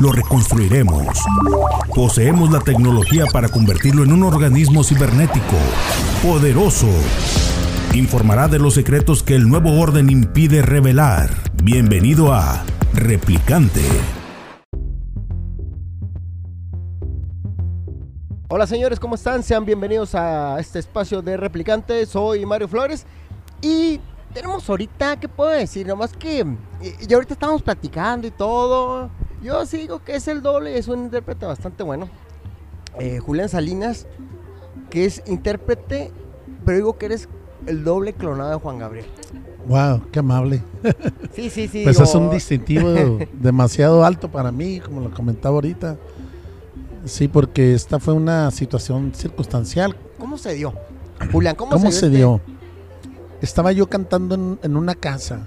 Lo reconstruiremos. Poseemos la tecnología para convertirlo en un organismo cibernético, poderoso. Informará de los secretos que el nuevo orden impide revelar. Bienvenido a Replicante. Hola señores, ¿cómo están? Sean bienvenidos a este espacio de Replicante. Soy Mario Flores y tenemos ahorita, ¿qué puedo decir? Nomás que y, y ahorita estamos platicando y todo. Yo sí digo que es el doble, es un intérprete bastante bueno. Eh, Julián Salinas, que es intérprete, pero digo que eres el doble clonado de Juan Gabriel. Wow, qué amable. Sí, sí, sí. Pues digo- es un distintivo demasiado alto para mí, como lo comentaba ahorita. Sí, porque esta fue una situación circunstancial. ¿Cómo se dio? Julián, ¿cómo, ¿Cómo, se, se este- dio? Estaba yo cantando en, en una casa,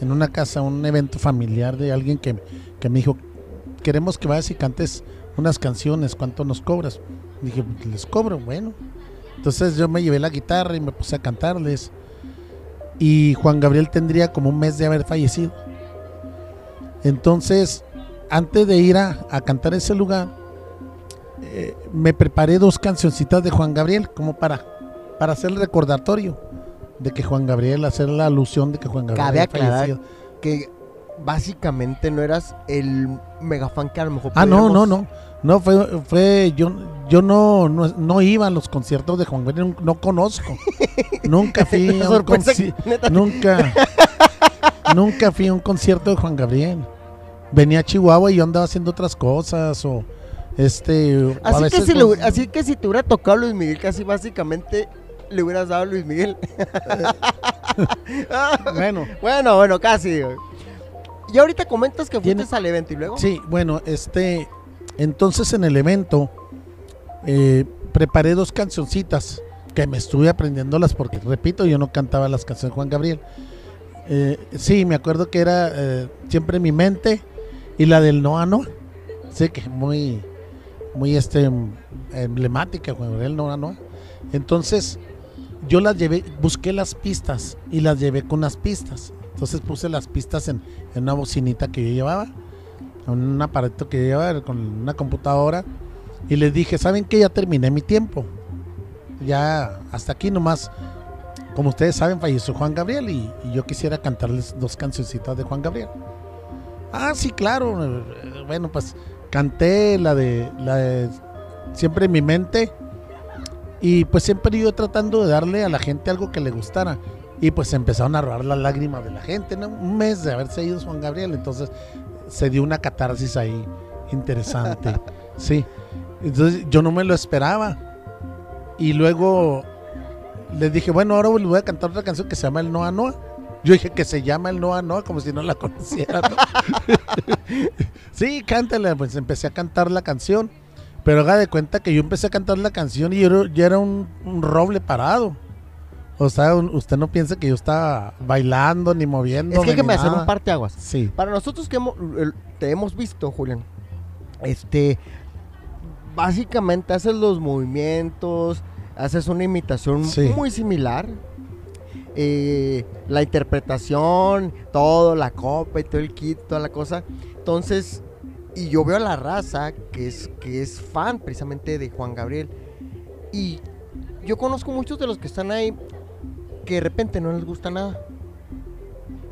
en una casa, un evento familiar de alguien que, que me dijo, queremos que vayas y cantes unas canciones, ¿cuánto nos cobras? Dije, "Pues, les cobro, bueno. Entonces yo me llevé la guitarra y me puse a cantarles. Y Juan Gabriel tendría como un mes de haber fallecido. Entonces, antes de ir a, a cantar ese lugar, eh, me preparé dos cancioncitas de Juan Gabriel como para, para hacer el recordatorio de que Juan Gabriel, hacer la alusión de que Juan Gabriel Cabe aclarar fallecido. que básicamente no eras el mega fan que a lo mejor Ah, no, no, no. No, fue, fue yo, yo no, no, no iba a los conciertos de Juan Gabriel, no conozco. nunca fui a un sorpresa, conci- neta. Nunca, nunca fui a un concierto de Juan Gabriel. Venía a Chihuahua y yo andaba haciendo otras cosas o este. Así que, si le- así que si te hubiera tocado Luis Miguel, casi básicamente le hubieras dado a Luis Miguel. Bueno, bueno, bueno, casi. Y ahorita comentas que Tiene- fuiste al evento y luego. Sí, bueno, este, entonces en el evento eh, preparé dos cancioncitas que me estuve aprendiéndolas porque, repito, yo no cantaba las canciones de Juan Gabriel. Eh, sí, me acuerdo que era eh, siempre en mi mente y la del Noa No. Sí, que muy, muy este, em- emblemática, Juan Gabriel Noa No. Entonces, yo las llevé, busqué las pistas y las llevé con unas pistas. Entonces puse las pistas en, en una bocinita que yo llevaba, en un aparato que yo llevaba con una computadora. Y les dije, ¿saben qué? Ya terminé mi tiempo. Ya hasta aquí nomás. Como ustedes saben, falleció Juan Gabriel y, y yo quisiera cantarles dos cancioncitas de Juan Gabriel. Ah, sí, claro. eh, Bueno, pues canté la de, la de Siempre en mi mente. Y pues siempre yo tratando de darle a la gente algo que le gustara. Y pues empezaron a robar las lágrimas de la gente, ¿no? Un mes de haberse ido Juan Gabriel. Entonces se dio una catarsis ahí interesante. sí. Entonces yo no me lo esperaba. Y luego les dije, bueno, ahora les voy a cantar otra canción que se llama El Noa Noa. Yo dije que se llama El Noa Noa, como si no la conociera. ¿no? sí, cántala. Pues empecé a cantar la canción. Pero haga de cuenta que yo empecé a cantar la canción y yo era, yo era un, un roble parado. O sea, un- usted no piensa que yo estaba bailando ni moviendo. Es que hay que me hacer un parteaguas. Sí. Para nosotros que hemos- te hemos visto, Julián, este, básicamente haces los movimientos, haces una imitación Sí. muy similar. eh, la interpretación, todo, la copa y todo el kit, toda la cosa. Entonces, y yo veo a la raza que es, que es fan precisamente de Juan Gabriel. Y yo conozco muchos de los que están ahí que de repente no les gusta nada.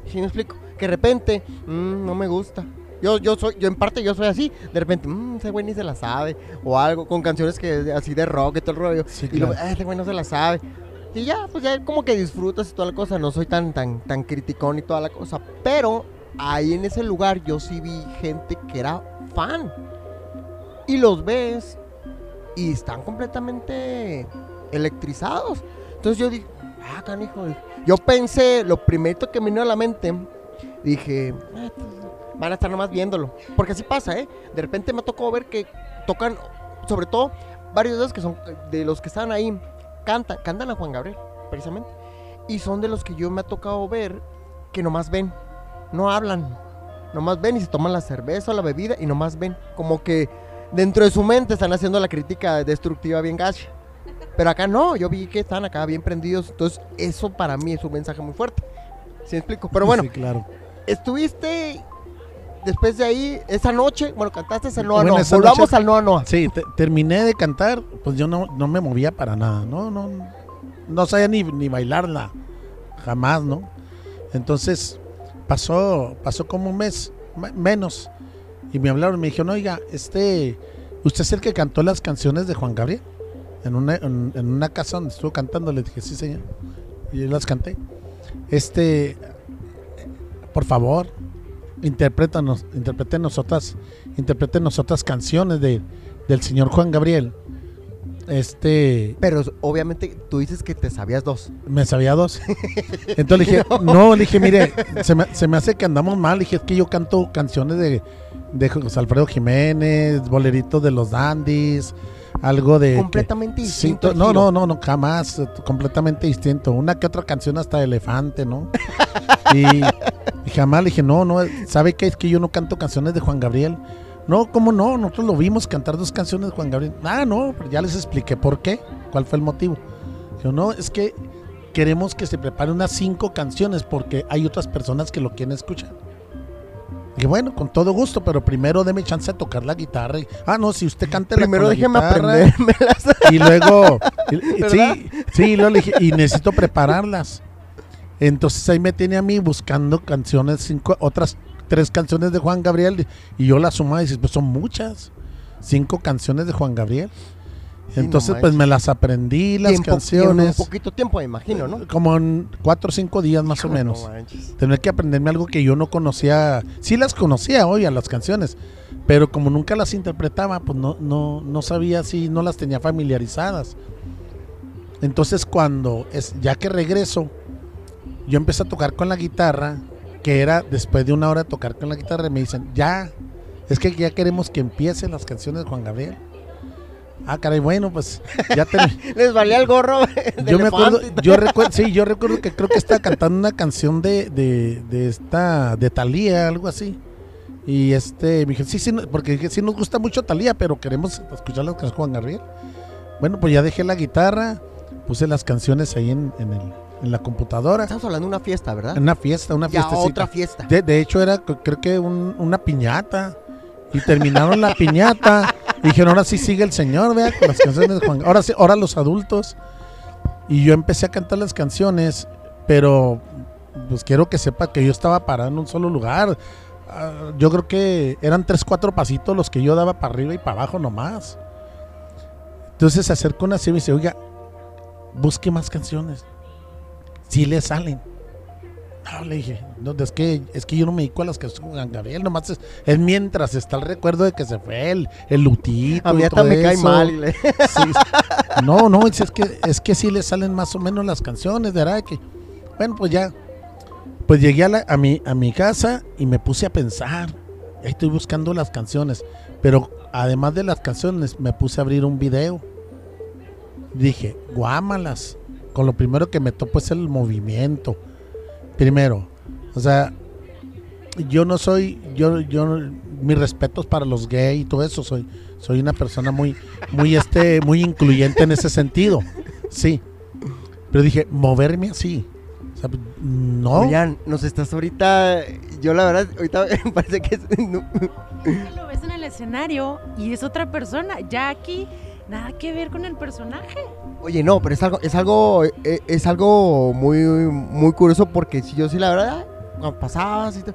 ¿Sí me explico? Que de repente, "Mm, no me gusta. Yo, yo soy, yo en parte yo soy así. De repente, mmm, ese güey ni se la sabe. O algo, con canciones que así de rock y todo el rollo. Sí, y luego, claro. "Ah, ese güey no se la sabe. Y ya, pues ya como que disfrutas y toda la cosa. No soy tan, tan, tan criticón y toda la cosa. Pero ahí en ese lugar yo sí vi gente que era fan. Y los ves y están completamente electrizados. Entonces yo dije, ah, canijo. Yo pensé, lo primero que me vino a la mente, dije, "Ah, van a estar nomás viéndolo. Porque así pasa, ¿eh? De repente me tocó ver que tocan, sobre todo, varios de los que son, de los que están ahí, cantan, cantan a Juan Gabriel, precisamente. Y son de los que yo me ha tocado ver que nomás ven, no hablan. Nomás ven y se toman la cerveza o la bebida y nomás ven. Como que dentro de su mente están haciendo la crítica destructiva bien gacha. Pero acá no, yo vi que están acá bien prendidos. Entonces, eso para mí es un mensaje muy fuerte. ¿Sí me explico? Pero bueno, Sí, claro. estuviste después de ahí, esa noche, bueno, cantaste el Noa Bueno, Noa. Volvamos noche- al Noa Noa. Sí, te- terminé de cantar, pues yo no, no me movía para nada, no, no, no sabía ni, ni bailarla, jamás, ¿no? Entonces pasó, pasó como un mes, me- menos, y me hablaron, me dijeron, oiga, este, ¿usted es el que cantó las canciones de Juan Gabriel? En una, en, en una casa donde estuvo cantando, le dije, sí, señor, y yo las canté. Este, por favor, interprétanos, interpretenos otras, interpretenos otras canciones de, del señor Juan Gabriel. Este, Pero obviamente tú dices que te sabías dos. me sabía dos. Entonces le dije, no, le dije, mire, se me, se me hace que andamos mal. Le dije, es que yo canto canciones de, de José Alfredo Jiménez, boleritos de los dandies, algo de... Completamente distinto. no, no, no, no, jamás, eh, completamente distinto. Una que otra canción hasta de elefante, ¿no? y, y jamás le dije, no, no, ¿sabe qué? Es que yo no canto canciones de Juan Gabriel. No, ¿cómo no? Nosotros lo vimos cantar dos canciones de Juan Gabriel. Ah, no, pero ya les expliqué por qué, cuál fue el motivo. Yo no, es que queremos que se prepare unas cinco canciones porque hay otras personas que lo quieren escuchar. Y bueno, con todo gusto, pero primero deme chance de tocar la guitarra. y- ah, no, si usted canta la Primero la déjeme guitarra, y luego, y- sí, sí, luego le dije, y necesito prepararlas. Entonces ahí me tiene a mí buscando canciones, cinco, otras tres canciones de Juan Gabriel, y yo las sumaba y dices, pues son muchas, cinco canciones de Juan Gabriel. Sí, Entonces no pues me las aprendí, las Y en po- y canciones, un poquito tiempo, me imagino, ¿no? como en cuatro o cinco días más o no menos. Tener que aprenderme algo que yo no conocía. Sí las conocía hoy a las canciones, pero como nunca las interpretaba, pues no, no, no sabía si no las tenía familiarizadas. Entonces cuando es, ya que regreso, yo empecé a tocar con la guitarra, que era después de una hora de tocar con la guitarra, y me dicen, ya, es que ya queremos que empiecen las canciones de Juan Gabriel. Ah, caray, bueno, pues ya te, Les valía el gorro. yo me acuerdo, yo recuerdo, sí, yo recuerdo que creo que estaba cantando una canción de, de, de esta, de Talía, algo así. Y este, me dije, sí, sí, porque dije, sí nos gusta mucho Talía, pero queremos escuchar las canciones de Juan Gabriel. Bueno, pues ya dejé la guitarra, puse las canciones ahí en, en, el- en la computadora. Estamos hablando de una fiesta, ¿verdad? Una fiesta, una fiesta. otra fiesta. De, de hecho, era creo que un- una piñata. Y terminaron la piñata. Y dijeron, ahora sí sigue el señor, vea, con las canciones de Juan. Ahora sí, ahora los adultos. Y yo empecé a cantar las canciones, pero pues quiero que sepa que yo estaba parado en un solo lugar. Ah, yo creo que eran tres, cuatro pasitos los que yo daba para arriba y para abajo nomás. Entonces se acercó una y me dice, oiga, busque más canciones. Si le salen. No, le dije, no, es que, es que yo no me dedico a las de Juan Gabriel, nomás es, es mientras está el recuerdo de que se fue el, el lutito. A mí hasta me cae mal. le- Sí. No, no, es, es que es que sí le salen más o menos las canciones, ¿verdad? Que, bueno, pues ya. Pues llegué a, la- a, mi, a mi casa y me puse a pensar. Ahí estoy buscando las canciones. Pero además de las canciones, me puse a abrir un video. Dije, guámalas. Con lo primero que me topo es el movimiento. Primero. O sea, yo no soy, yo, yo, mis respetos para los gays y todo eso, soy, soy una persona muy, muy este, muy incluyente en ese sentido, sí. Pero dije, moverme así, o sea, no, Julián, nos estás ahorita. Yo, la verdad, ahorita me parece que. es- no- Lo ves en el escenario y es otra persona. Ya aquí, nada que ver con el personaje. Oye, no, pero es algo, es algo, eh, es algo muy, muy curioso porque si yo sí, la verdad, cuando pasabas y todo,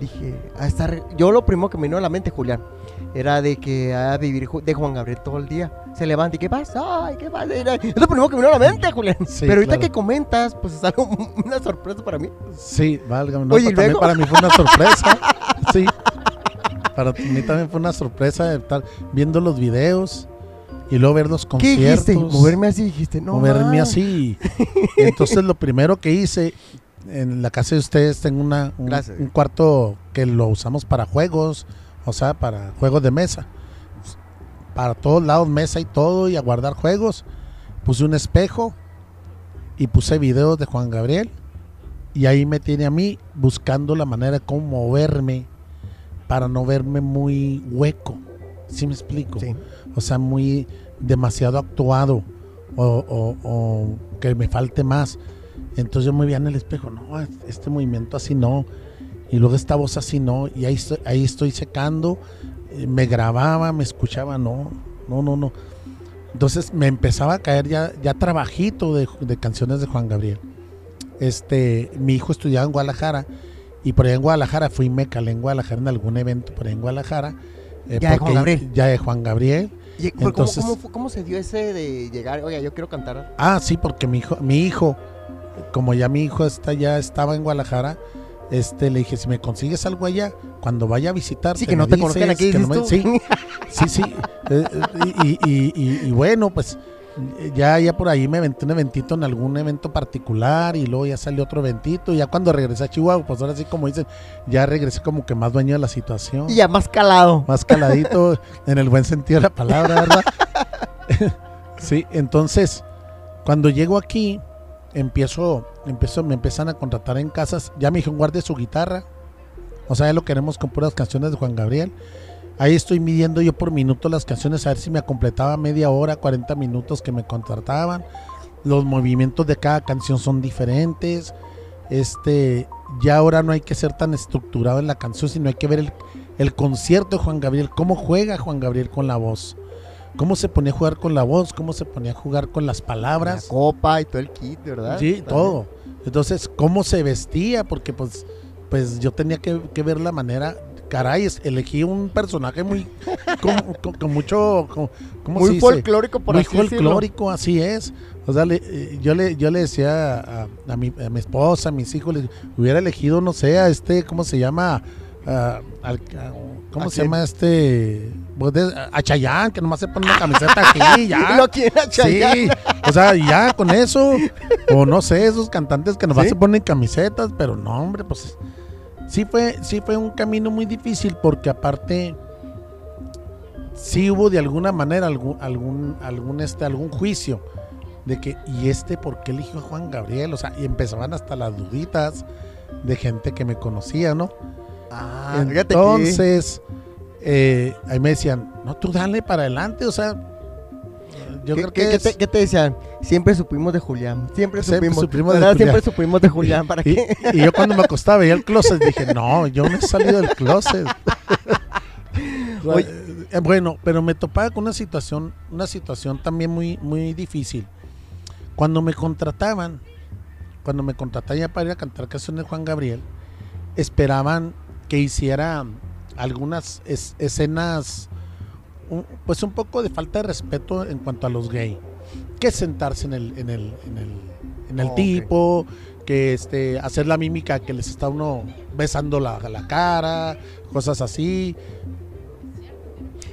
dije, a estar. Yo lo primero que me vino a la mente, Julián, era de que a vivir de Juan Gabriel todo el día. Se levanta y ¿qué pasa? Ay, ¿qué pasa? Era- Es lo primero que me vino a la mente, Julián. Sí, pero ahorita claro. que comentas, pues es algo, una sorpresa para mí. sí, válgame, no, Oye, ¿y pero también luego? para mí fue una sorpresa, sí, para mí también fue una sorpresa estar viendo los videos y luego ver los ¿Qué conciertos. dijiste? Moverme así, dijiste, no. moverme así. Entonces lo primero que hice en la casa de ustedes tengo una, un, cuarto que lo usamos para juegos, o sea, para juegos de mesa. Para todos lados, mesa y todo, y a guardar juegos. Puse un espejo y puse videos de Juan Gabriel. Y ahí me tiene a mí buscando la manera de cómo moverme para no verme muy hueco. ¿Sí me explico? Sí. O sea, muy demasiado actuado o, o- o que me falte más. Entonces yo me veía en el espejo, no, este movimiento así no. Y luego esta voz así no. Y ahí estoy, ahí estoy secando. eh, Me grababa, me escuchaba, no, no, no, no. Entonces me empezaba a caer ya, ya trabajito de, de canciones de Juan Gabriel. Este, mi hijo estudiaba en Guadalajara y por allá en Guadalajara fui me calé en Guadalajara en algún evento por allá en Guadalajara. eh, Ya de Juan porque- Gabriel. Ya de Juan Gabriel. Y- pero ¿cómo- Entonces- cómo, cómo se dio ese de llegar? Oiga, yo quiero cantar. Ah, sí, porque mi hijo, mi hijo, como ya mi hijo está, ya estaba en Guadalajara, este, le dije, si me consigues algo allá, cuando vaya a visitar, Sí, que no te conozcan aquí, que no me- sí, sí, sí. eh, y, y- y- y bueno, pues ya, ya por ahí me aventé un eventito en algún evento particular y luego ya salió otro eventito. Y ya cuando regresé a Chihuahua, pues ahora sí, como dicen, ya regresé como que más dueño de la situación Y ya más calado. más caladito en el buen sentido de la palabra, ¿verdad? sí, entonces, cuando llego aquí, empiezo, empiezo, me empiezan a contratar en casas, ya me dijeron guarde su guitarra, o sea, ya lo queremos con puras canciones de Juan Gabriel. Ahí estoy midiendo yo por minuto las canciones, a ver si me completaba media hora, 40 minutos que me contrataban. Los movimientos de cada canción son diferentes. Este, ya ahora no hay que ser tan estructurado en la canción, sino hay que ver el, el concierto de Juan Gabriel, cómo juega Juan Gabriel con la voz, cómo se ponía a jugar con la voz, cómo se ponía a jugar con las La palabras, copa y todo el kit, ¿verdad? sí, También. todo. Entonces, cómo se vestía, porque pues, pues yo tenía que, que ver la manera, caray, elegí un personaje muy, con, con- con mucho, con- ¿cómo se Muy dice? folclórico, por muy así decirlo. folclórico, así es. O sea, le- eh, yo le yo le decía a, a mi, a mi esposa, a mis hijos, les hubiera elegido, no sé, a este, ¿cómo se llama? A- ¿Cómo ¿A se quién? llama este? Pues a Chayán, que nomás se pone una camiseta aquí, ya. Lo quiere a Chayanne. Sí, o sea, ya con eso. O no sé, esos cantantes que nomás ¿Sí? se ponen camisetas, pero no, hombre, pues sí fue, sí fue un camino muy difícil porque aparte sí hubo de alguna manera algún, algún, algún, este, algún juicio de que, ¿y este por qué eligió a Juan Gabriel? O sea, y empezaban hasta las duditas de gente que me conocía, ¿no? Ah, Entonces, eh, ahí me decían, no, tú dale para adelante, o sea, yo ¿Qué, creo que qué es- te, qué te decían? Siempre supimos de Julián. Siempre supimos. supimos de. Julián. Siempre supimos de Julián. ¿Para y, qué? y yo cuando me acostaba veía el closet dije, no, yo no he salido del closet. Oye. Eh, bueno, pero me topaba con una situación, una situación también muy, muy difícil. Cuando me contrataban, cuando me contrataban ya para ir a cantar canciones de Juan Gabriel, esperaban que hiciera algunas es- escenas, un- pues un poco de falta de respeto en cuanto a los gay. Que sentarse en el, en el, en el, en el Oh, tipo, que este, hacer la mímica que les está uno besando la, la cara, cosas así.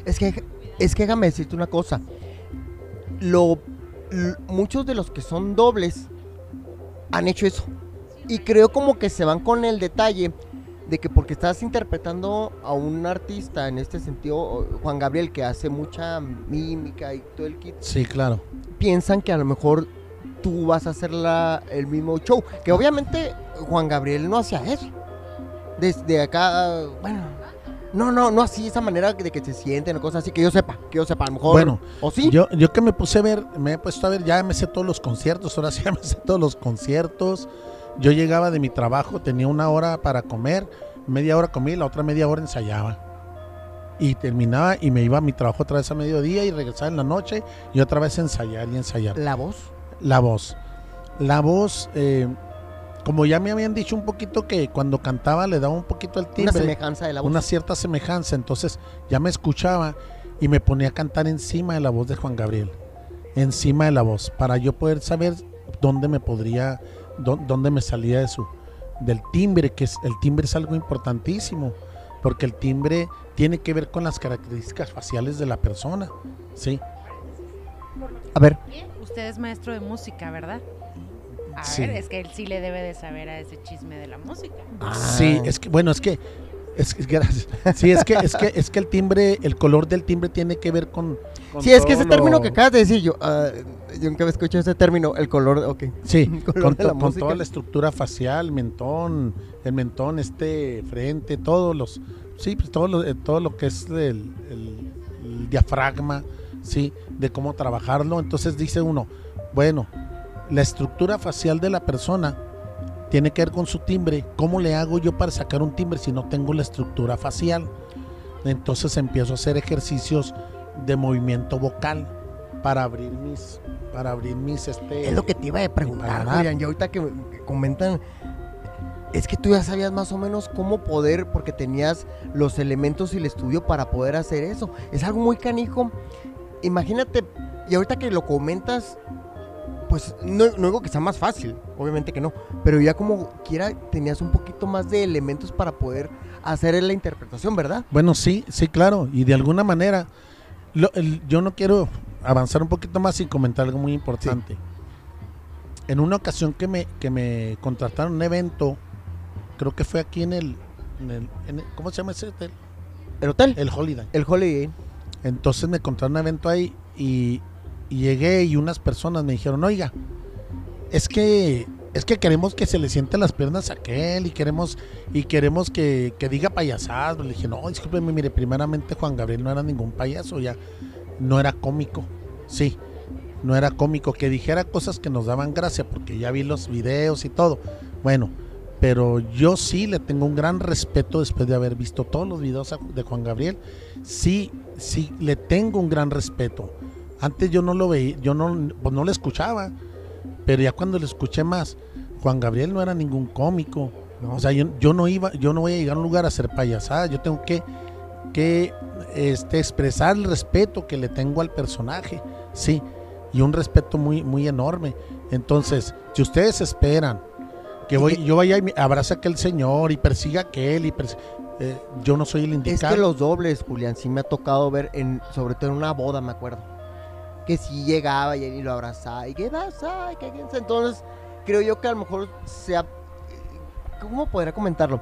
Es que, es que déjame decirte una cosa. Lo, muchos de los que son dobles han hecho eso. Y creo como que se van con el detalle de que porque estás interpretando a un artista, en este sentido, Juan Gabriel, que hace mucha mímica y todo el kit, Sí, claro. piensan que a lo mejor tú vas a hacer la- el mismo show. Que obviamente Juan Gabriel no hacía eso. Desde acá, bueno, no, no, no así, esa manera de que se sienten o cosas así, que yo sepa, que yo sepa, a lo mejor. Bueno, ¿o sí? Yo, yo que me puse a ver, me he puesto a ver, ya me sé todos los conciertos, ahora sí ya me sé todos los conciertos. Yo llegaba de mi trabajo, tenía una hora para comer, media hora comí, la otra media hora ensayaba. Y terminaba y me iba a mi trabajo otra vez a mediodía y regresaba en la noche y otra vez ensayar y ensayar. La voz. La voz. La voz, eh, como ya me habían dicho un poquito que cuando cantaba le daba un poquito el Una timbre semejanza de la voz. una cierta semejanza. Entonces ya me escuchaba y me ponía a cantar encima de la voz de Juan Gabriel. Encima de la voz. Para yo poder saber dónde me podría, dónde me salía de su, del timbre, que es, el timbre es algo importantísimo. Porque el timbre tiene que ver con las características faciales de la persona. Sí. A ver, Usted es maestro de música, ¿verdad? A Sí. ver, es que él sí le debe de saber a ese chisme de la música. Ah. Sí, es que, bueno, es que Es, gracias. Sí, es que, es que es que el timbre, el color del timbre tiene que ver con. Con Sí, es que ese término lo- que acabas de decir, yo, ah, yo nunca había escuchado ese término, el color, ok. Sí, color con, de la con toda la estructura facial, mentón, el mentón, este frente, todos los, sí, pues todo lo, eh, todo lo que es el, el- el diafragma, sí, de cómo trabajarlo. Entonces dice uno, bueno, la estructura facial de la persona tiene que ver con su timbre. ¿Cómo le hago yo para sacar un timbre si no tengo la estructura facial? Entonces empiezo a hacer ejercicios de movimiento vocal para abrir mis, para abrir mis, este. Es lo que te iba a preguntar, Para Julián, y ahorita que, que comentan, es que tú ya sabías más o menos cómo poder, porque tenías los elementos y el estudio para poder hacer eso. Es algo muy canijo. Imagínate, y ahorita que lo comentas, pues no, no digo que sea más fácil, obviamente que no, pero ya como quiera tenías un poquito más de elementos para poder hacer la interpretación, ¿verdad? Bueno, sí, sí, claro. Y de alguna manera, lo- el- yo no quiero avanzar un poquito más y comentar algo muy importante. En una ocasión que me, que me contrataron un evento, creo que fue aquí en el, en el- en el- ¿cómo se llama ese hotel? El hotel, El Holiday. el Holiday. Entonces me contrataron un evento ahí y, y llegué y unas personas me dijeron, oiga, es que es que queremos que se le sienten las piernas a aquel y queremos y queremos que, que diga payasadas. Le dije, no, discúlpeme, mire, primeramente Juan Gabriel no era ningún payaso, ya no era cómico. Sí, no era cómico, que dijera cosas que nos daban gracia, porque ya vi los videos y todo. Bueno, pero yo sí le tengo un gran respeto después de haber visto todos los videos de Juan Gabriel. Sí, sí, le tengo un gran respeto. Antes yo no lo veía, yo no, pues no lo escuchaba, pero ya cuando lo escuché más, Juan Gabriel no era ningún cómico. No. O sea, yo, yo no iba, yo no voy a llegar a un lugar a hacer payasadas. Yo tengo que, que este, expresar el respeto que le tengo al personaje, sí, y un respeto muy, muy enorme. Entonces, si ustedes esperan que voy, yo vaya y abrace a aquel señor y persiga a aquel y eh, yo no soy el Es indicado. que los dobles, Julián, sí me ha tocado ver, en, sobre todo en una boda, me acuerdo. Que sí llegaba y, y lo abrazaba. ¿Y qué pasa? Ay, qué- qué- Entonces, creo yo que a lo mejor se ha. ¿Cómo podría comentarlo?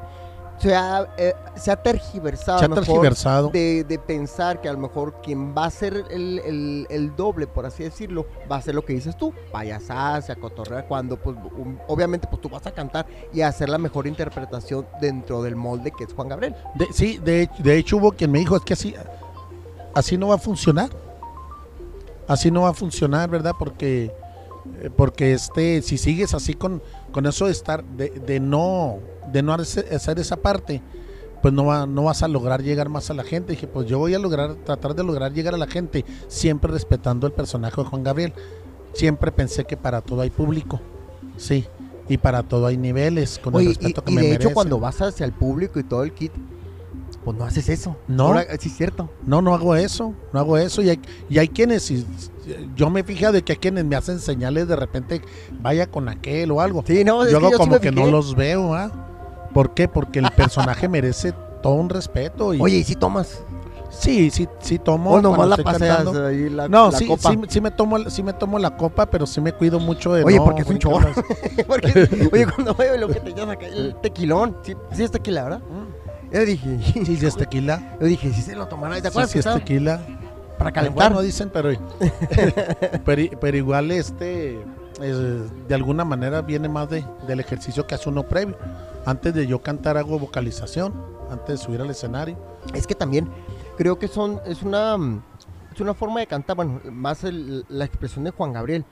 Se ha, eh, se ha tergiversado. Se ha tergiversado. De, de pensar que a lo mejor quien va a ser el, el- el doble, por así decirlo, va a ser lo que dices tú, payasadas, a cotorrear, cuando pues un- obviamente pues tú vas a cantar y a hacer la mejor interpretación dentro del molde que es Juan Gabriel. De- sí, de, de hecho hubo quien me dijo, es que así, así no va a funcionar. Así no va a funcionar, ¿verdad? Porque, eh, porque este, si sigues así con, con eso de estar, de, de no, de no hacer, esa parte, pues no, va, no vas a lograr llegar más a la gente. Dije, pues yo voy a lograr, tratar de lograr llegar a la gente, siempre respetando el personaje de Juan Gabriel. Siempre pensé que para todo hay público, sí, y para todo hay niveles, con el Oye, y, respeto que y me de hecho cuando vas hacia el público y todo el kit, pues no haces eso. No. Ahora, sí es cierto. No, no hago eso, no hago eso. Y hay, y hay quienes, y- yo me he fijado de que hay quienes me hacen señales de repente, vaya con aquel o algo. Sí, no, es yo hago yo como que no los veo, ¿ah? ¿Por qué? Porque el personaje merece todo un respeto. Y, Oye, ¿y si tomas? sí, sí, sí tomo. O nomás la paseas cantando. ahí la, No, la sí, copa. sí, sí me tomo, sí me tomo la copa, pero sí me cuido mucho de Oye, no porque es un chorro. oye, cuando veo lo que tenías acá, el tequilón. Sí, sí es tequila, ¿verdad? Yo dije, Sí, sí es tequila. yo dije, si se lo tomará. ¿Te acuerdas que es tequila. Para calentar. Bueno, dicen, pero, pero, pero igual este es- de alguna manera viene más de, del ejercicio que hace uno previo. Antes de yo cantar hago vocalización, antes de subir al escenario. Es que también creo que son es una es una forma de cantar, bueno, más el- la expresión de Juan Gabriel,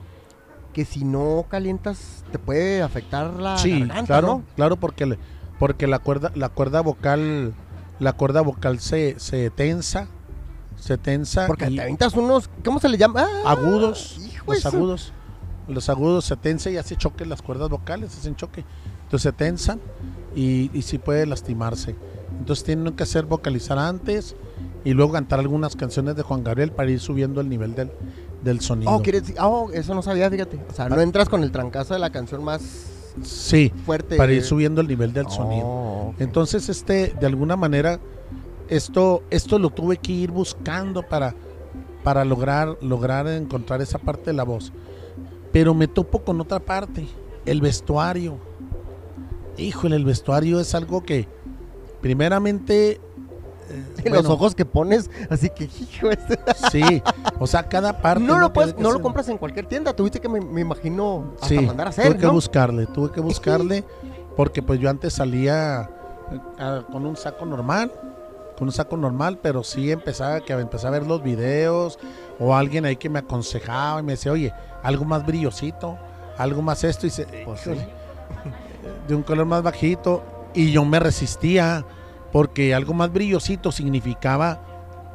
que si no calientas te puede afectar la sí, garganta, claro, ¿no? claro, porque le- porque la cuerda la cuerda vocal la cuerda vocal se, se tensa, se tensa Porque te aventas unos, ¿cómo se le llama? Ah, agudos, los agudos, los agudos se tensan y hace choque las cuerdas vocales, hacen choque. Entonces se tensan y, y sí puede lastimarse. Entonces tienen que hacer vocalizar antes y luego cantar algunas canciones de Juan Gabriel para ir subiendo el nivel del, del sonido. Oh, ¿quieres? Oh, eso no sabía, fíjate. O sea, no Ah. entras con el trancazo de la canción más Sí, fuerte. para ir subiendo el nivel del Oh, sonido. ok. Entonces, este, de alguna manera, esto, esto lo tuve que ir buscando para, para lograr, lograr encontrar esa parte de la voz. Pero me topo con otra parte, el vestuario. Híjole, el vestuario es algo que, primeramente... eh, Y los bueno, ojos que pones, así que, hijo, este- Sí, o sea, cada parte... no lo puedes, no lo compras en cualquier tienda. Tuviste que me, me imagino hasta Sí, mandar a hacer, tuve que ¿no? buscarle, tuve que buscarle, porque pues yo antes salía eh, con un saco normal, con un saco normal, pero sí empezaba que empecé a ver los videos o alguien ahí que me aconsejaba y me decía, oye, algo más brillosito, algo más esto, y se, Pues sí. de un color más bajito, y yo me resistía, porque algo más brillosito significaba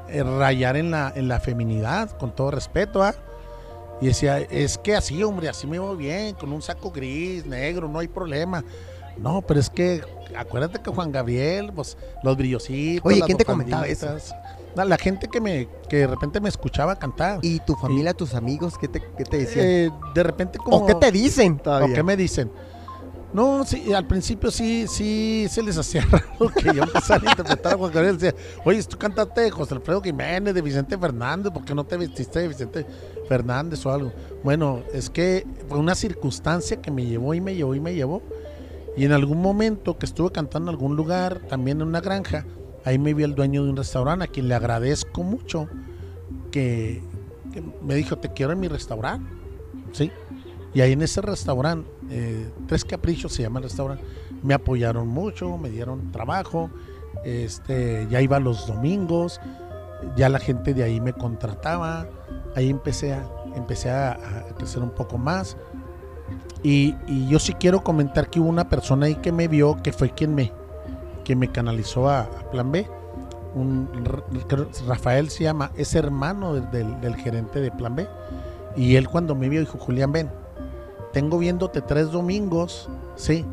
eh, rayar en la, en la feminidad, con todo respeto, ¿ah? Y decía, es que así, hombre, así me veo bien, con un saco gris, negro, no hay problema. No, pero es que acuérdate que Juan Gabriel, pues los brillositos. Oye, las ¿quién te comentaba. No, La gente que me que de repente me escuchaba cantar. ¿Y tu familia, tus amigos, qué te, qué te decían? Eh, de repente como ¿O qué te dicen ¿O todavía? qué me dicen? No, sí, al principio sí, sí se les hacía raro que yo empezara a interpretar a Juan Gabriel. Decía, oye, tú cantaste de José Alfredo Jiménez, de Vicente Fernández, ¿por qué no te vestiste de Vicente Fernández o algo? Bueno, es que fue una circunstancia que me llevó y me llevó y me llevó. Y en algún momento que estuve cantando en algún lugar, también en una granja, ahí me vio el dueño de un restaurante, a quien le agradezco mucho, que, que me dijo, te quiero en mi restaurante. ¿Sí? Y ahí en ese restaurante, eh, Tres Caprichos se llama el restaurante, me apoyaron mucho, me dieron trabajo, este, ya iba los domingos, ya la gente de ahí me contrataba, ahí empecé a, empecé a, crecer un poco más. Y, y yo sí quiero comentar que hubo una persona ahí que me vio, que fue quien me, quien me canalizó a, Plan B. Un, Rafael se llama, es hermano del- del gerente de Plan B. Y él cuando me vio dijo, Julián, ven, tengo viéndote tres domingos, sí,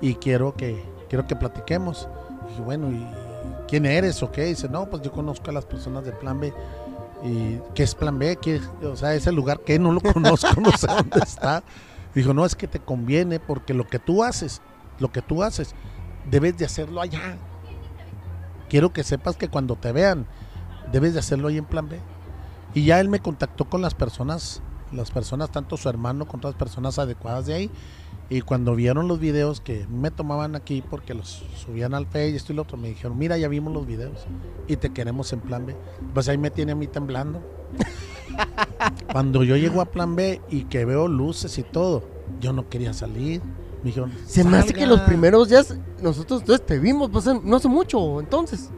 y quiero que, quiero que platiquemos. Y bueno, ¿y quién eres o qué? Dice, no, pues yo conozco a las personas de Plan B. ¿Y qué es Plan B? ¿Qué? O sea, ese lugar que no lo conozco, no sé dónde está. Dijo, no, es que te conviene porque lo que tú haces, lo que tú haces, debes de hacerlo allá. Quiero que sepas que cuando te vean, debes de hacerlo ahí en Plan B. Y ya él me contactó con las personas, las personas, tanto su hermano con otras personas adecuadas de ahí. Y cuando vieron los videos que me tomaban aquí porque los subían al Face y esto y lo otro, me dijeron, mira, ya vimos los videos y te queremos en plan B. Pues ahí me tiene a mí temblando. cuando yo llego a plan B y que veo luces y todo, yo no quería salir. Me dijeron, Se me hace que los primeros días nosotros entonces te vimos, pues, no hace mucho, entonces.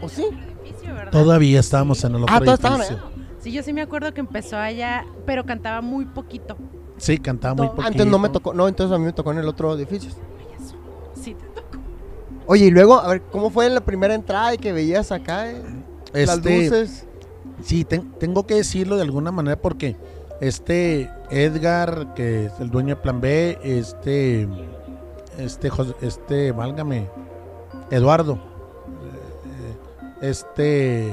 ¿O sí? edificio, ¿verdad? Todavía estábamos en el otro Ah, todos estaban edificio. Sí, yo sí me acuerdo que empezó allá, pero cantaba muy poquito. Sí, cantaba muy poquito. Entonces no me tocó, no, entonces a mí me tocó en el otro edificio. Sí, te tocó. Oye, y luego, a ver, ¿cómo fue la primera entrada y que veías acá eh, las Este, luces? Sí, ten- tengo que decirlo de alguna manera porque este Edgar, que es el dueño de Plan B, este, este, este, válgame, Eduardo, eh, este,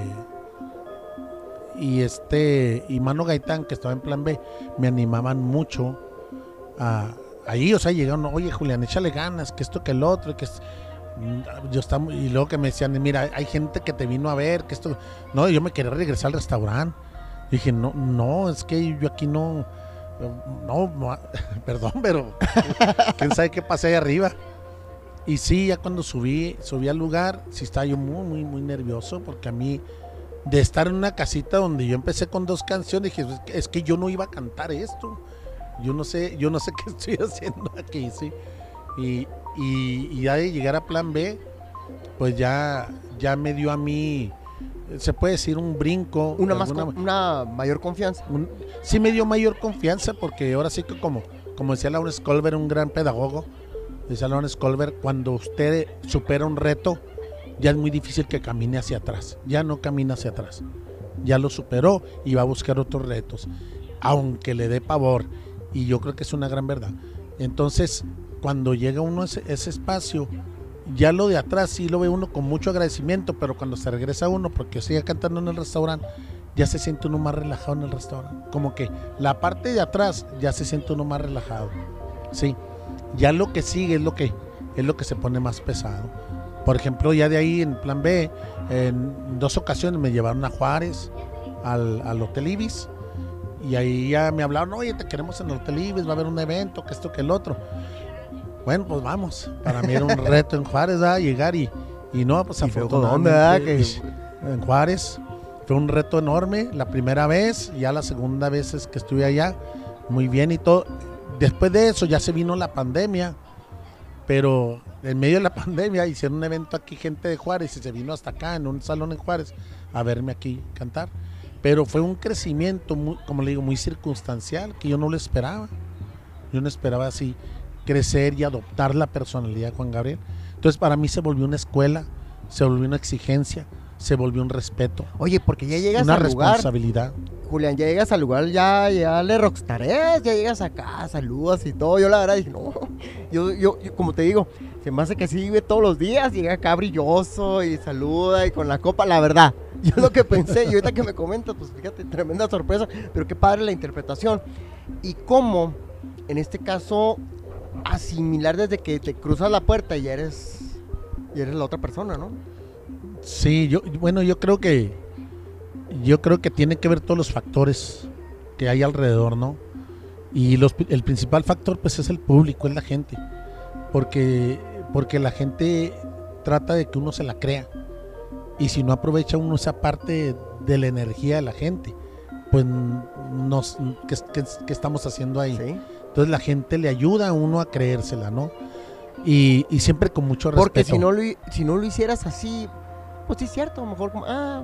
y este, y Mano Gaitán, que estaba en Plan B, me animaban mucho a, ahí, o sea, llegaron, oye Julián, échale ganas, que esto, que el otro, que mm, yo estaba, y luego que me decían, mira, hay gente que te vino a ver, que esto, no, yo me quería regresar al restaurante. Dije, no, no, es que yo aquí no, no, no, perdón, pero quién sabe qué pasé ahí arriba. Y sí, ya cuando subí, subí al lugar, sí estaba yo muy, muy, muy nervioso porque a mí, de estar en una casita donde yo empecé con dos canciones, dije, es que, yo no iba a cantar esto. Yo no sé, yo no sé qué estoy haciendo aquí, sí. Y, y, y ya de llegar a plan B, pues ya, ya me dio a mí, se puede decir un brinco. Una, de más alguna con- una mayor confianza. un- sí me dio mayor confianza porque ahora sí que como, como decía Laura Skolber, un gran pedagogo, decía Laura Skolber, cuando usted supera un reto, ya es muy difícil que camine hacia atrás, ya no camina hacia atrás, ya lo superó y va a buscar otros retos, aunque le dé pavor, y yo creo que es una gran verdad. Entonces, cuando llega uno a ese, ese espacio, ya lo de atrás sí lo ve uno con mucho agradecimiento, pero cuando se regresa uno, porque sigue cantando en el restaurante, ya se siente uno más relajado en el restaurante. Como que la parte de atrás ya se siente uno más relajado. Sí. Ya lo que sigue es lo que es lo que se pone más pesado. Por ejemplo, ya de ahí en plan B, en dos ocasiones me llevaron a Juárez, al, al Hotel Ibis, y ahí ya me hablaron, oye, te queremos en el Hotel Ibis, va a haber un evento, que esto, que el otro. Bueno, pues vamos. Para mí era un reto en Juárez, ¿verdad? llegar y, Y no, pues ¿Y luego dónde, verdad? Que- afortunadamente, en Juárez. Fue un reto enorme la primera vez, ya la segunda vez es que estuve allá, muy bien y todo. Después de eso ya se vino la pandemia, pero en medio de la pandemia hicieron un evento aquí, gente de Juárez, y se vino hasta acá, en un salón en Juárez, a verme aquí cantar. Pero fue un crecimiento, como le digo, muy circunstancial, que yo no lo esperaba. Yo no esperaba así crecer y adoptar la personalidad de Juan Gabriel. Entonces para mí se volvió una escuela, se volvió una exigencia, se volvió un respeto, Oye, porque ya llegas una al lugar, responsabilidad. Julián, ya llegas al lugar, ya, ya le rockstares, ya llegas acá, saludas y todo. Yo la verdad dije, no, yo, yo, yo, como te digo, se me hace que así vive todos los días, llega acá brilloso y saluda y con la copa, la verdad. Yo lo que pensé, y ahorita que me comentas, pues fíjate, tremenda sorpresa, pero qué padre la interpretación. Y cómo, en este caso, asimilar desde que te cruzas la puerta y ya eres, y eres la otra persona, ¿no? Sí, yo, bueno, yo creo que yo creo que tiene que ver todos los factores que hay alrededor, ¿no? Y los, el principal factor, pues, es el público, es la gente, porque porque la gente trata de que uno se la crea y si no aprovecha uno esa parte de la energía de la gente, pues, nos, ¿qué, qué- qué estamos haciendo ahí? Sí. Entonces la gente le ayuda a uno a creérsela, ¿no? Y, y siempre con mucho respeto. Porque si no, lo, si no lo hicieras así, pues sí es cierto, a lo mejor como, ah,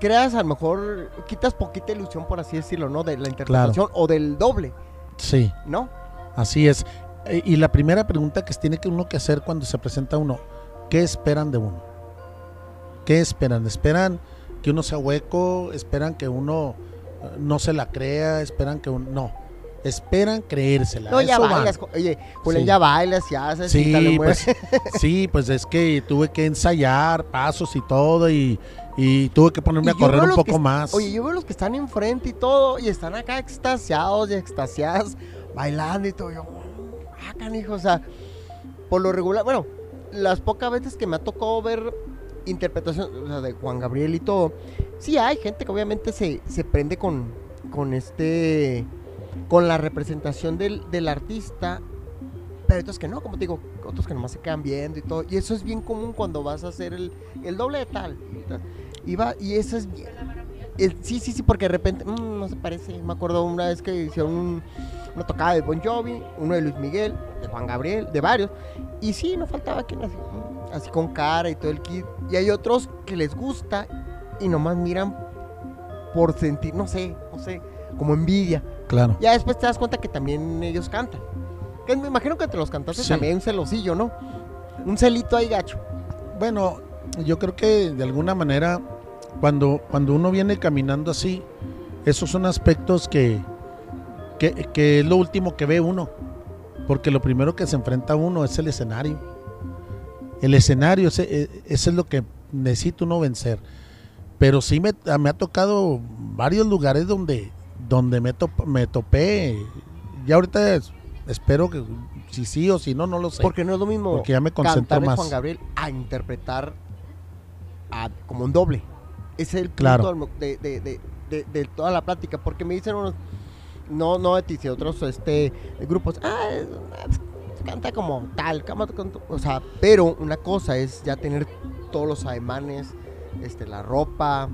creas a lo mejor, quitas poquita ilusión, por así decirlo, ¿no? De la interpretación o del doble, Sí. ¿no? Así es. Eh, Y la primera pregunta que tiene que uno que hacer cuando se presenta uno, ¿qué esperan de uno? ¿Qué esperan? ¿Esperan que uno sea hueco? ¿Esperan que uno eh, no se la crea? ¿Esperan que uno... No, esperan creérsela. No, ya van. bailas, oye, Julián, Sí. ya bailas, ya haces, y Sí, mueves. pues, sí, pues es que tuve que ensayar pasos y todo y, y tuve que ponerme Y a correr un poco que- más. Oye, yo veo los que están enfrente y todo, y están acá extasiados y extasiadas, bailando y todo. Yo, ah, canijo, o sea, por lo regular, bueno, las pocas veces que me ha tocado ver interpretación o sea, de Juan Gabriel y todo, sí hay gente que obviamente se, se prende con, con este, con la representación del, del artista, pero otros que no, como te digo, otros que nomás se quedan viendo y todo, y eso es bien común cuando vas a hacer el, el doble de tal. Y, va- y eso es bien. sí, sí, sí, porque de repente, mm, no se parece. Me acuerdo una vez que hicieron un- una tocada de Bon Jovi, uno de Luis Miguel, de Juan Gabriel, de varios. Y sí, no faltaba quien así, mm, así con cara y todo el kit. Y hay otros que les gusta y nomás miran por sentir, no sé, no sé, como envidia. Claro. Ya después te das cuenta que también ellos cantan. Que me imagino que entre los cantantes Sí. también hay un celosillo, ¿no? Un celito ahí gacho. Bueno, yo creo que de alguna manera, cuando, cuando uno viene caminando así, esos son aspectos que, que, que es lo último que ve uno. Porque lo primero que se enfrenta uno es el escenario. El escenario, ese, eh, ese es lo que necesita uno vencer. Pero sí me, me ha tocado varios lugares donde, donde me, top- me topé. Ya ahorita es- espero que si sí o si no, no lo sé. Porque no es lo mismo Porque ya me concentro cantar más. Juan Gabriel a interpretar a- como un doble. Ese es el punto Claro. de, de- de- de- de toda la plática. Porque me dicen unos, no, no de ti, sino otros este, grupos, ah, canta como tal, canta- o sea, pero una cosa es ya tener todos los ademanes, este, la ropa,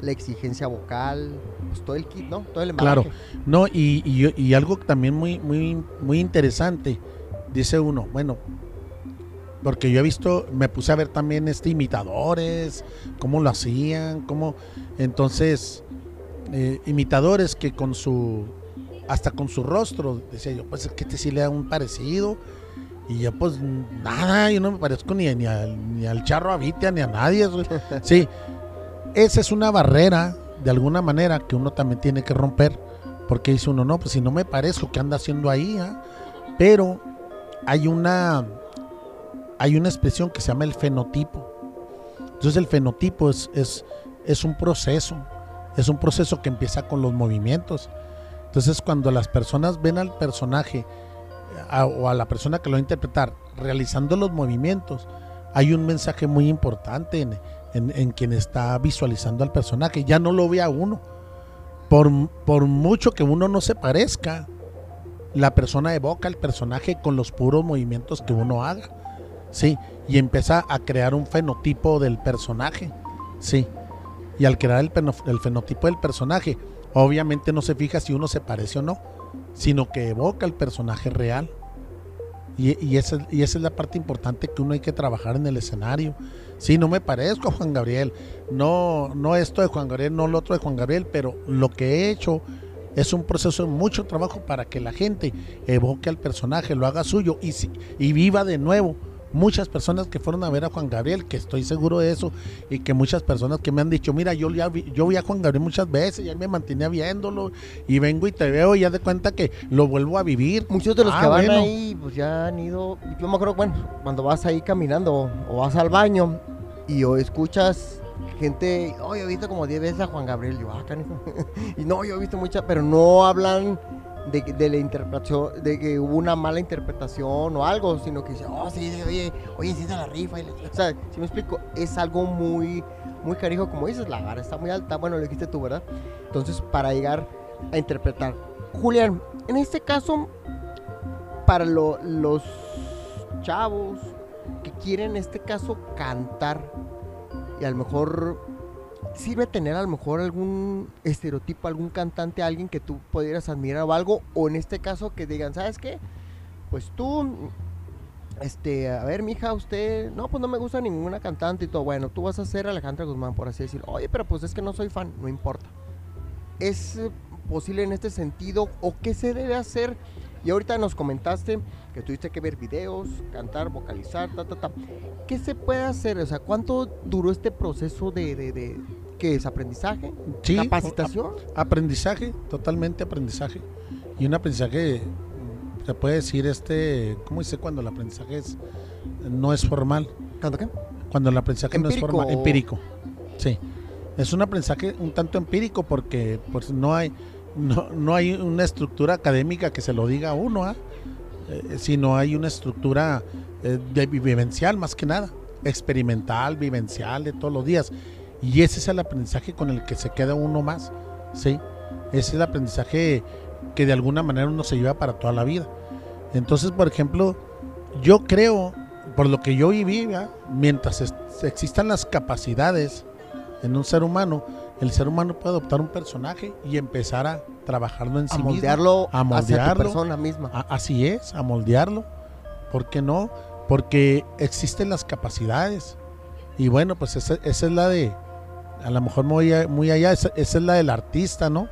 la exigencia vocal, pues todo el kit, ¿no? Todo el Claro. No, y, y, yo- y algo también muy, muy, muy interesante, dice uno, bueno, porque yo he visto, me puse a ver también este imitadores, cómo lo hacían, cómo, entonces, eh, imitadores que con su, hasta con su rostro, decía yo, pues es que este sí le da un parecido, y yo pues nada, yo no me parezco ni, ni, al, ni al charro Avitia, ni a nadie, sí, esa es una barrera, de alguna manera, que uno también tiene que romper, porque dice uno, no, pues si no me parezco, ¿qué anda haciendo ahí? ah?". Pero hay una, hay una expresión que se llama el fenotipo. Entonces el fenotipo es, es, es un proceso, es un proceso que empieza con los movimientos. Entonces cuando las personas ven al personaje o a la persona que lo va a interpretar realizando los movimientos, hay un mensaje muy importante en, en- en quien está visualizando al personaje. Ya no lo ve a uno. Por, por mucho que uno no se parezca, la persona evoca al personaje con los puros movimientos que uno haga. Sí, y empieza a crear un fenotipo del personaje. Sí. Y al crear el, el fenotipo del personaje, obviamente no se fija si uno se parece o no, sino que evoca el personaje real. Y, y esa, y esa es la parte importante que uno hay que trabajar en el escenario. Sí, no me parezco a Juan Gabriel. No, no esto de Juan Gabriel, no lo otro de Juan Gabriel, pero lo que he hecho es un proceso de mucho trabajo para que la gente evoque al personaje, lo haga suyo y, y viva de nuevo. Muchas personas que fueron a ver a Juan Gabriel, que estoy seguro de eso, y que muchas personas que me han dicho, mira, yo ya vi, yo vi a Juan Gabriel muchas veces, ya me mantenía viéndolo, y vengo y te veo y ya de cuenta que lo vuelvo a vivir. Muchos de los Ah, que van bueno. ahí, pues ya han ido. Yo me acuerdo, bueno, cuando vas ahí caminando o vas al baño y o escuchas gente, oh, yo he visto como 10 veces a Juan Gabriel. Yo, ah, canijo. y no, yo he visto muchas, pero no hablan de, la interpretación, de que hubo una mala interpretación o algo, sino que dicen, oh, sí, sí, oye, oye, la rifa. O sea, si me explico, es algo muy, muy carijo, como dices, la vara está muy alta. Bueno, lo dijiste tú, ¿verdad? Entonces, para llegar a interpretar. Julián, en este caso, para lo- los chavos que quieren en este caso cantar y a lo mejor sirve tener a lo mejor algún estereotipo, algún cantante, alguien que tú pudieras admirar o algo, o en este caso que digan, ¿sabes qué? Pues tú, este, a ver, mija, usted, no, pues no me gusta ninguna cantante y todo, bueno, tú vas a ser Alejandra Guzmán, por así decir, oye, pero pues es que no soy fan, no importa. ¿Es posible en este sentido o qué se debe hacer? Y ahorita nos comentaste que tuviste que ver videos, cantar, vocalizar, ta, ta, ta. ¿Qué se puede hacer? O sea, ¿cuánto duró este proceso de, de qué es aprendizaje? Sí, ¿Capacitación? Aprendizaje, totalmente aprendizaje. Y un aprendizaje, se puede decir, este, ¿cómo dice cuando el aprendizaje es, no es formal? ¿Canto qué? Cuando el aprendizaje no es ¿Empírico formal, o- empírico. Sí. Es un aprendizaje un tanto empírico porque pues, no hay no, no hay una estructura académica que se lo diga a uno, ¿ah? Eh, sino hay una estructura eh, de vivencial más que nada, experimental, vivencial de todos los días. Y ese es el aprendizaje con el que se queda uno más, ¿sí? Ese es el aprendizaje que de alguna manera uno se lleva para toda la vida. Entonces, por ejemplo, yo creo, por lo que yo viví, ¿verdad? mientras existan las capacidades en un ser humano, el ser humano puede adoptar un personaje y empezar a trabajarlo en A sí mismo. moldearlo, a hacia tu moldearlo. persona misma. A- así es, a moldearlo. ¿Por qué no? Porque existen las capacidades. Y bueno, pues esa, esa es la de, a lo mejor muy, muy allá, esa, es la del artista, ¿no?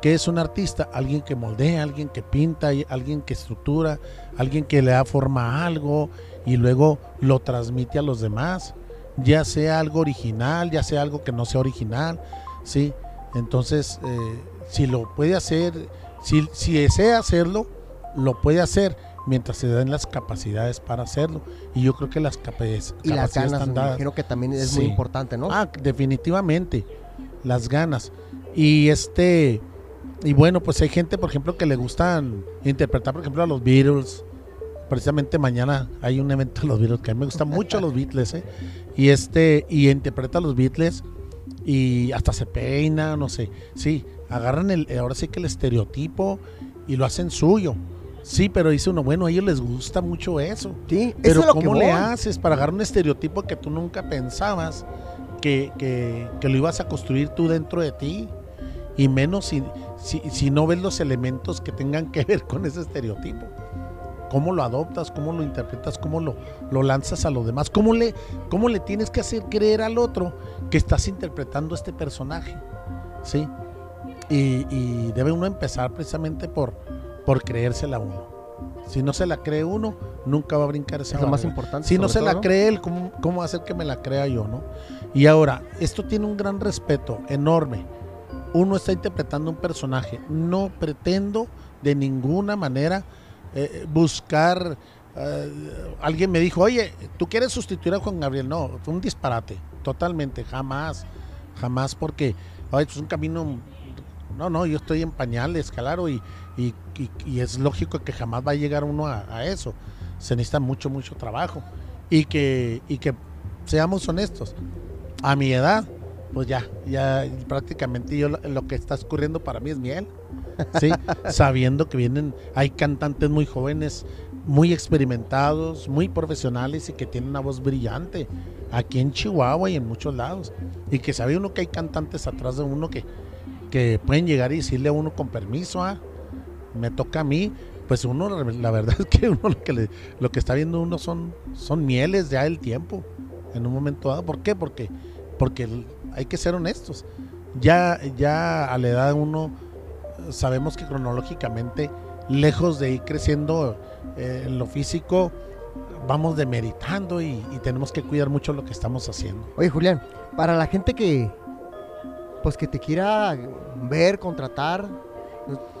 ¿Qué es un artista? Alguien que moldea, alguien que pinta, alguien que estructura, alguien que le da forma a algo y luego lo transmite a los demás. Ya sea algo original, ya sea algo que no sea original, ¿sí? Entonces, eh, si lo puede hacer, si, si desea hacerlo, lo puede hacer mientras se den las capacidades para hacerlo. Y yo creo que las capa- Y las ganas, están me dadas. imagino que también es muy importante, ¿no? Ah, definitivamente. Las ganas. Y este. Y bueno, pues hay gente, por ejemplo, que le gustan interpretar, por ejemplo, a los Beatles. Precisamente mañana hay un evento de los Beatles que a mí me gustan mucho los Beatles, ¿eh? Y este, y interpreta a los Beatles y hasta se peina, no sé. Sí, agarran el, ahora sí que el estereotipo y lo hacen suyo. Sí, pero dice uno, bueno, a ellos les gusta mucho eso. sí, eso Pero es lo que ¿cómo le haces para agarrar un estereotipo que tú nunca pensabas que, que- que lo ibas a construir tú dentro de ti? Y menos si, si, si no ves los elementos que tengan que ver con ese estereotipo. ¿Cómo lo adoptas? ¿Cómo lo interpretas? ¿Cómo lo, lo lanzas a los demás? ¿Cómo le, ¿Cómo le tienes que hacer creer al otro que estás interpretando este personaje? ¿Sí? Y, y debe uno empezar precisamente por, por creérsela uno. Si no se la cree uno, nunca va a brincar esa Es lo más importante. Si no se la cree él, ¿cómo, ¿cómo hacer que me la crea yo, no? Y ahora, esto tiene un gran respeto, enorme. Uno está interpretando un personaje. No pretendo de ninguna manera eh, buscar. eh, alguien me dijo, oye, ¿tú quieres sustituir a Juan Gabriel? No, fue un disparate. Totalmente, jamás. Jamás, porque ay, pues un camino. No, no, yo estoy en pañales, claro, y, y, y- es lógico que jamás va a llegar uno a, eso. Se necesita mucho, mucho trabajo. Y que, y que seamos honestos. A mi edad, pues ya, ya prácticamente yo lo, lo que está ocurriendo para mí es miel. ¿sí? Sabiendo que vienen, hay cantantes muy jóvenes muy experimentados, muy profesionales y que tienen una voz brillante aquí en Chihuahua y en muchos lados. Y que sabe uno que hay cantantes atrás de uno que, que pueden llegar y decirle a uno con permiso, ah, me toca a mí. Pues uno, la verdad es que uno lo que, le- lo que está viendo uno son, son mieles ya del tiempo en un momento dado. ¿Por qué? Porque, porque hay que ser honestos. Ya, ya a la edad de uno eh, sabemos que cronológicamente, lejos de ir creciendo eh, en lo físico, vamos demeritando y, y tenemos que cuidar mucho lo que estamos haciendo. Oye, Julián, para la gente que, pues que te quiera ver, contratar,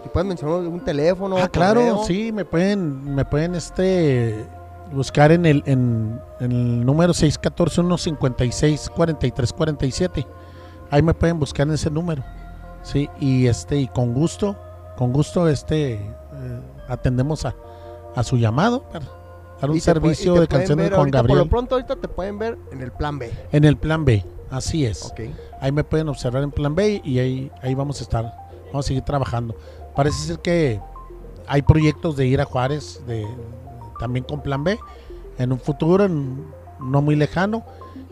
¿te puedes mencionar un teléfono? Ah, claro, correo? sí, me pueden, me pueden este buscar en el, en, en el número 614-156-4347. Ahí me pueden buscar en ese número. Sí, y este, y con gusto, con gusto, este eh, atendemos a, a su llamado para dar un servicio de pueden canciones ver de Juan ahorita, Por Gabriel lo pronto ahorita te pueden ver en el plan B. en el plan B. Así es. Ahí me pueden observar en plan B y ahí, ahí vamos a estar. Vamos a seguir trabajando. Parece ser que hay proyectos de ir a Juárez de, también con plan B en un futuro en- no muy lejano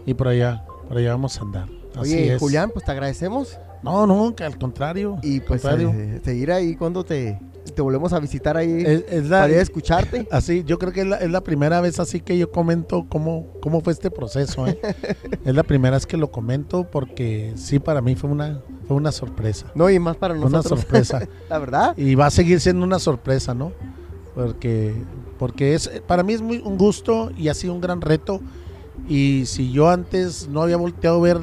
y por allá, por allá vamos a andar. Así Oye, es. Julián, pues te agradecemos. No, que al contrario. Y pues contrario. eh, seguir ahí cuando te, te volvemos a visitar ahí Es- es la- para ir a escucharte. Así, yo creo que es la, es la primera vez así que yo comento cómo, cómo fue este proceso. ¿eh? es la primera vez que lo comento porque sí, para mí fue una, fue una sorpresa. No, y más para Fue una nosotros. sorpresa. la verdad. y va a seguir siendo una sorpresa, ¿no? Porque, porque es, para mí es muy un gusto y ha sido un gran reto. Y si yo antes no había volteado a ver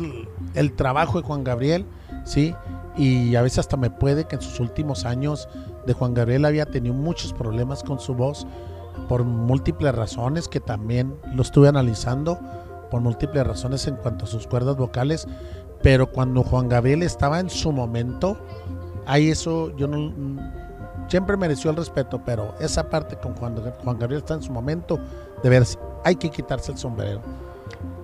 el trabajo de Juan Gabriel, ¿sí? Y a veces hasta me puede que en sus últimos años de Juan Gabriel había tenido muchos problemas con su voz por múltiples razones que también lo estuve analizando, por múltiples razones en cuanto a sus cuerdas vocales. Pero cuando Juan Gabriel estaba en su momento, ahí eso yo no siempre mereció el respeto, pero esa parte con Juan, Juan Gabriel está en su momento, de ver, hay que quitarse el sombrero,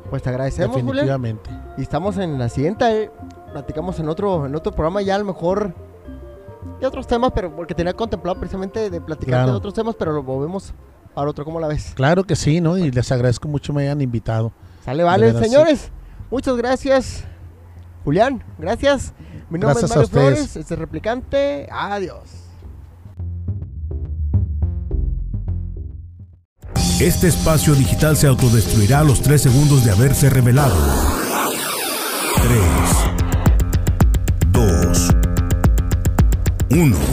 Pues te agradecemos, Julián. definitivamente. Y estamos en la siguiente. eh, Platicamos en otro, en otro programa ya a lo mejor de otros temas, pero porque tenía contemplado precisamente de platicar Claro. de otros temas, pero lo movemos para otro. ¿Cómo la ves? Claro que sí, ¿no? Y les agradezco mucho me hayan invitado. Sale, vale, sí. señores. Muchas gracias. Julián, gracias. Mi nombre Gracias es Mario. Flores, este replicante. Adiós. Este espacio digital se autodestruirá a los 3 segundos de haberse revelado. 3, 1